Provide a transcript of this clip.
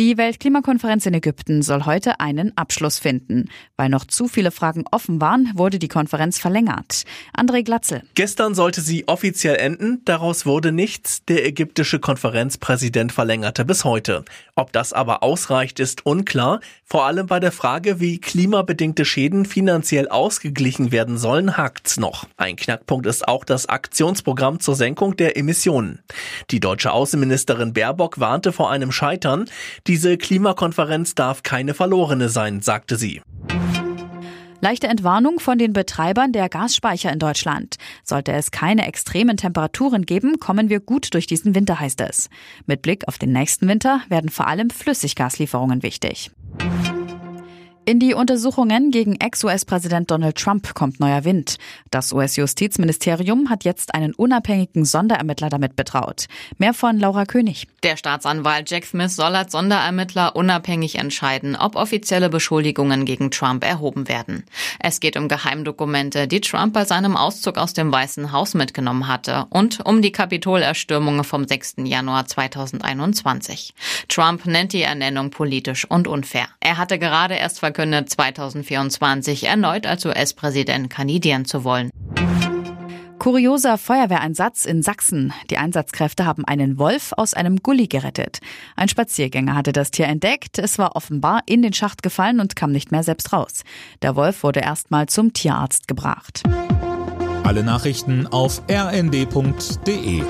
Die Weltklimakonferenz in Ägypten soll heute einen Abschluss finden. Weil noch zu viele Fragen offen waren, wurde die Konferenz verlängert. André Glatzel. Gestern sollte sie offiziell enden, daraus wurde nichts. Der ägyptische Konferenzpräsident verlängerte bis heute. Ob das aber ausreicht, ist unklar. Vor allem bei der Frage, wie klimabedingte Schäden finanziell ausgeglichen werden sollen, hakt's noch. Ein Knackpunkt ist auch das Aktionsprogramm zur Senkung der Emissionen. Die deutsche Außenministerin Baerbock warnte vor einem Scheitern. Diese Klimakonferenz darf keine verlorene sein, sagte sie. Leichte Entwarnung von den Betreibern der Gasspeicher in Deutschland. Sollte es keine extremen Temperaturen geben, kommen wir gut durch diesen Winter, heißt es. Mit Blick auf den nächsten Winter werden vor allem Flüssiggaslieferungen wichtig. In die Untersuchungen gegen Ex-US-Präsident Donald Trump kommt neuer Wind. Das US-Justizministerium hat jetzt einen unabhängigen Sonderermittler damit betraut. Mehr von Laura König. Der Staatsanwalt Jack Smith soll als Sonderermittler unabhängig entscheiden, ob offizielle Beschuldigungen gegen Trump erhoben werden. Es geht um Geheimdokumente, die Trump bei seinem Auszug aus dem Weißen Haus mitgenommen hatte und um die Kapitolerstürmungen vom 6. Januar 2021. Trump nennt die Ernennung politisch und unfair. Er hatte gerade erst verkündet, 2024 erneut als US-Präsident kandidieren zu wollen. Kurioser Feuerwehreinsatz in Sachsen. Die Einsatzkräfte haben einen Wolf aus einem Gully gerettet. Ein Spaziergänger hatte das Tier entdeckt. Es war offenbar in den Schacht gefallen und kam nicht mehr selbst raus. Der Wolf wurde erstmal zum Tierarzt gebracht. Alle Nachrichten auf rnd.de